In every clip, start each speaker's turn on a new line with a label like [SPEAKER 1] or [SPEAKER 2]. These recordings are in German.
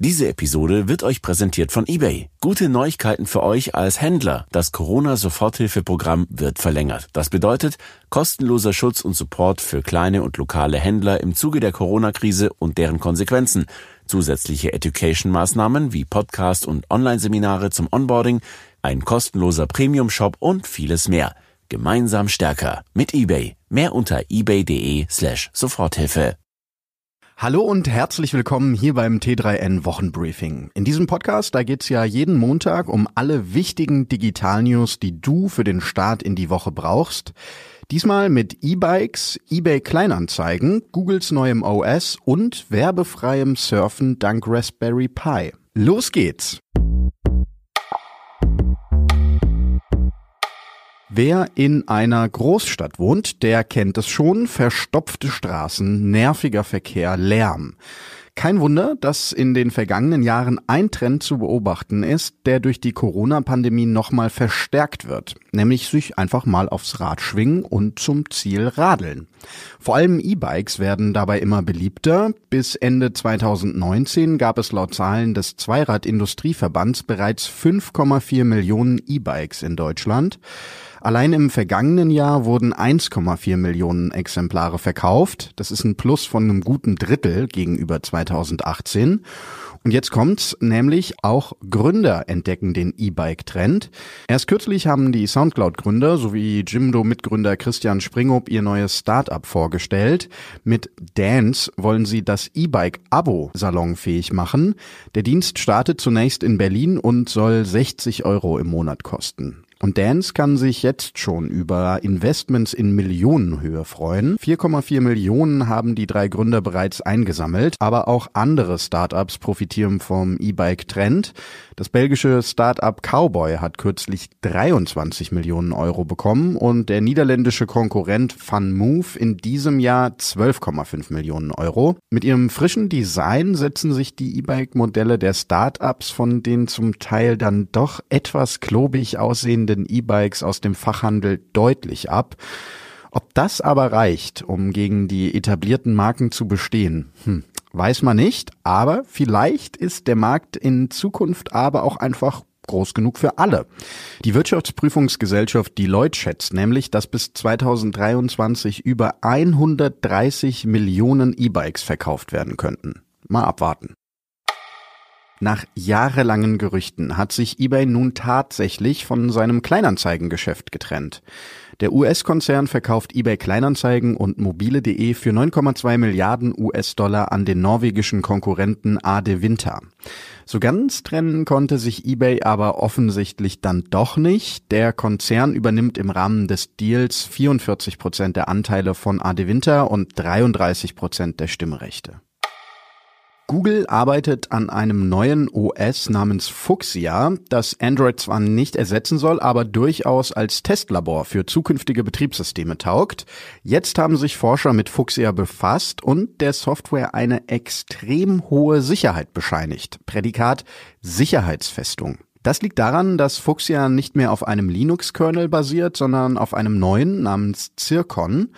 [SPEAKER 1] Diese Episode wird euch präsentiert von eBay. Gute Neuigkeiten für euch als Händler. Das Corona-Soforthilfeprogramm wird verlängert. Das bedeutet kostenloser Schutz und Support für kleine und lokale Händler im Zuge der Corona-Krise und deren Konsequenzen. Zusätzliche Education-Maßnahmen wie Podcast und Online-Seminare zum Onboarding, ein kostenloser Premium-Shop und vieles mehr. Gemeinsam stärker mit eBay. Mehr unter ebay.de slash Soforthilfe.
[SPEAKER 2] Hallo und herzlich willkommen hier beim T3N Wochenbriefing. In diesem Podcast, da geht's ja jeden Montag um alle wichtigen Digital-News, die du für den Start in die Woche brauchst. Diesmal mit E-Bikes, eBay Kleinanzeigen, Googles neuem OS und werbefreiem Surfen dank Raspberry Pi. Los geht's! Wer in einer Großstadt wohnt, der kennt es schon. Verstopfte Straßen, nerviger Verkehr, Lärm. Kein Wunder, dass in den vergangenen Jahren ein Trend zu beobachten ist, der durch die Corona-Pandemie nochmal verstärkt wird, nämlich sich einfach mal aufs Rad schwingen und zum Ziel radeln. Vor allem E-Bikes werden dabei immer beliebter. Bis Ende 2019 gab es laut Zahlen des Zweirad-Industrieverbands bereits 5,4 Millionen E-Bikes in Deutschland. Allein im vergangenen Jahr wurden 1,4 Millionen Exemplare verkauft. Das ist ein Plus von einem guten Drittel gegenüber 2018. Und jetzt kommt's, nämlich auch Gründer entdecken den E-Bike-Trend. Erst kürzlich haben die Soundcloud-Gründer sowie Jimdo-Mitgründer Christian Springhob ihr neues Startup vorgestellt. Mit Dance wollen sie das E-Bike-Abo salonfähig machen. Der Dienst startet zunächst in Berlin und soll 60 Euro im Monat kosten. Und Dance kann sich jetzt schon über Investments in Millionenhöhe freuen. 4,4 Millionen haben die drei Gründer bereits eingesammelt, aber auch andere Startups profitieren vom E-Bike-Trend. Das belgische Startup Cowboy hat kürzlich 23 Millionen Euro bekommen und der niederländische Konkurrent FunMove in diesem Jahr 12,5 Millionen Euro. Mit ihrem frischen Design setzen sich die E-Bike-Modelle der Startups von den zum Teil dann doch etwas klobig aussehenden E-Bikes aus dem Fachhandel deutlich ab. Ob das aber reicht, um gegen die etablierten Marken zu bestehen, hm, Weiß man nicht, aber vielleicht ist der Markt in Zukunft aber auch einfach groß genug für alle. Die Wirtschaftsprüfungsgesellschaft Deloitte schätzt nämlich, dass bis 2023 über 130 Millionen E-Bikes verkauft werden könnten. Mal abwarten. Nach jahrelangen Gerüchten hat sich eBay nun tatsächlich von seinem Kleinanzeigengeschäft getrennt. Der US-Konzern verkauft eBay Kleinanzeigen und mobile.de für 9,2 Milliarden US-Dollar an den norwegischen Konkurrenten Ade Winter. So ganz trennen konnte sich eBay aber offensichtlich dann doch nicht. Der Konzern übernimmt im Rahmen des Deals 44 Prozent der Anteile von Ade Winter und 33 Prozent der Stimmrechte. Google arbeitet an einem neuen OS namens Fuchsia, das Android zwar nicht ersetzen soll, aber durchaus als Testlabor für zukünftige Betriebssysteme taugt. Jetzt haben sich Forscher mit Fuchsia befasst und der Software eine extrem hohe Sicherheit bescheinigt. Prädikat Sicherheitsfestung. Das liegt daran, dass Fuchsia nicht mehr auf einem Linux-Kernel basiert, sondern auf einem neuen namens Zircon.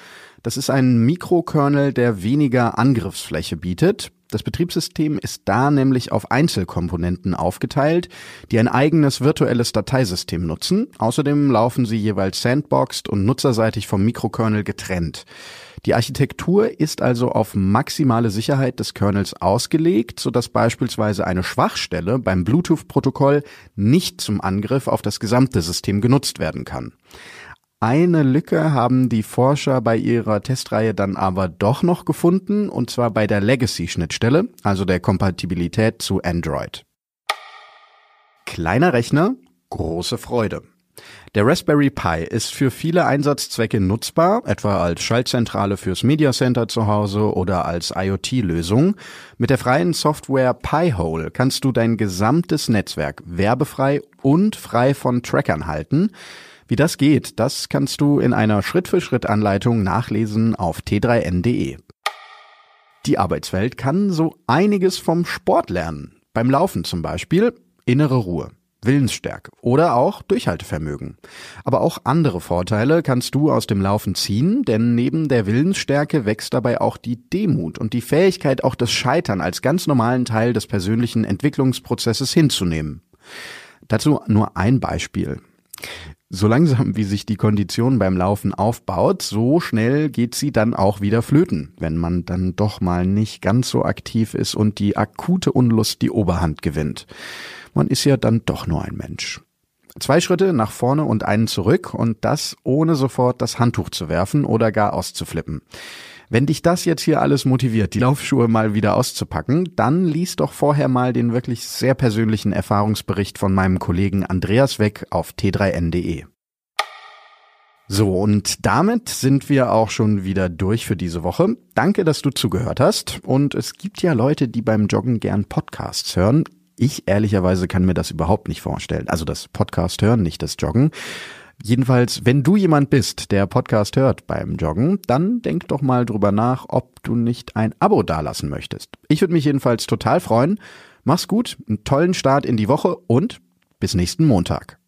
[SPEAKER 2] Das ist ein Mikrokernel, der weniger Angriffsfläche bietet. Das Betriebssystem ist da nämlich auf Einzelkomponenten aufgeteilt, die ein eigenes virtuelles Dateisystem nutzen. Außerdem laufen sie jeweils sandboxed und nutzerseitig vom Mikrokernel getrennt. Die Architektur ist also auf maximale Sicherheit des Kernels ausgelegt, sodass beispielsweise eine Schwachstelle beim Bluetooth-Protokoll nicht zum Angriff auf das gesamte System genutzt werden kann. Eine Lücke haben die Forscher bei ihrer Testreihe dann aber doch noch gefunden, und zwar bei der Legacy-Schnittstelle, also der Kompatibilität zu Android. Kleiner Rechner, große Freude. Der Raspberry Pi ist für viele Einsatzzwecke nutzbar, etwa als Schaltzentrale fürs Media Center zu Hause oder als IoT-Lösung. Mit der freien Software Pi-hole kannst du dein gesamtes Netzwerk werbefrei und frei von Trackern halten. Wie das geht, das kannst du in einer Schritt-für-Schritt-Anleitung nachlesen auf t3n.de. Die Arbeitswelt kann so einiges vom Sport lernen. Beim Laufen zum Beispiel innere Ruhe. Willensstärke oder auch Durchhaltevermögen. Aber auch andere Vorteile kannst du aus dem Laufen ziehen, denn neben der Willensstärke wächst dabei auch die Demut und die Fähigkeit, auch das Scheitern als ganz normalen Teil des persönlichen Entwicklungsprozesses hinzunehmen. Dazu nur ein Beispiel. So langsam wie sich die Kondition beim Laufen aufbaut, so schnell geht sie dann auch wieder flöten, wenn man dann doch mal nicht ganz so aktiv ist und die akute Unlust die Oberhand gewinnt. Man ist ja dann doch nur ein Mensch. Zwei Schritte nach vorne und einen zurück und das ohne sofort das Handtuch zu werfen oder gar auszuflippen. Wenn dich das jetzt hier alles motiviert, die Laufschuhe mal wieder auszupacken, dann lies doch vorher mal den wirklich sehr persönlichen Erfahrungsbericht von meinem Kollegen Andreas Weck auf t3n.de. So, und damit sind wir auch schon wieder durch für diese Woche. Danke, dass du zugehört hast. Und es gibt ja Leute, die beim Joggen gern Podcasts hören. Ich ehrlicherweise kann mir das überhaupt nicht vorstellen. Also das Podcast hören, nicht das Joggen. Jedenfalls, wenn du jemand bist, der Podcast hört beim Joggen, dann denk doch mal drüber nach, ob du nicht ein Abo dalassen möchtest. Ich würde mich jedenfalls total freuen. Mach's gut, einen tollen Start in die Woche und bis nächsten Montag.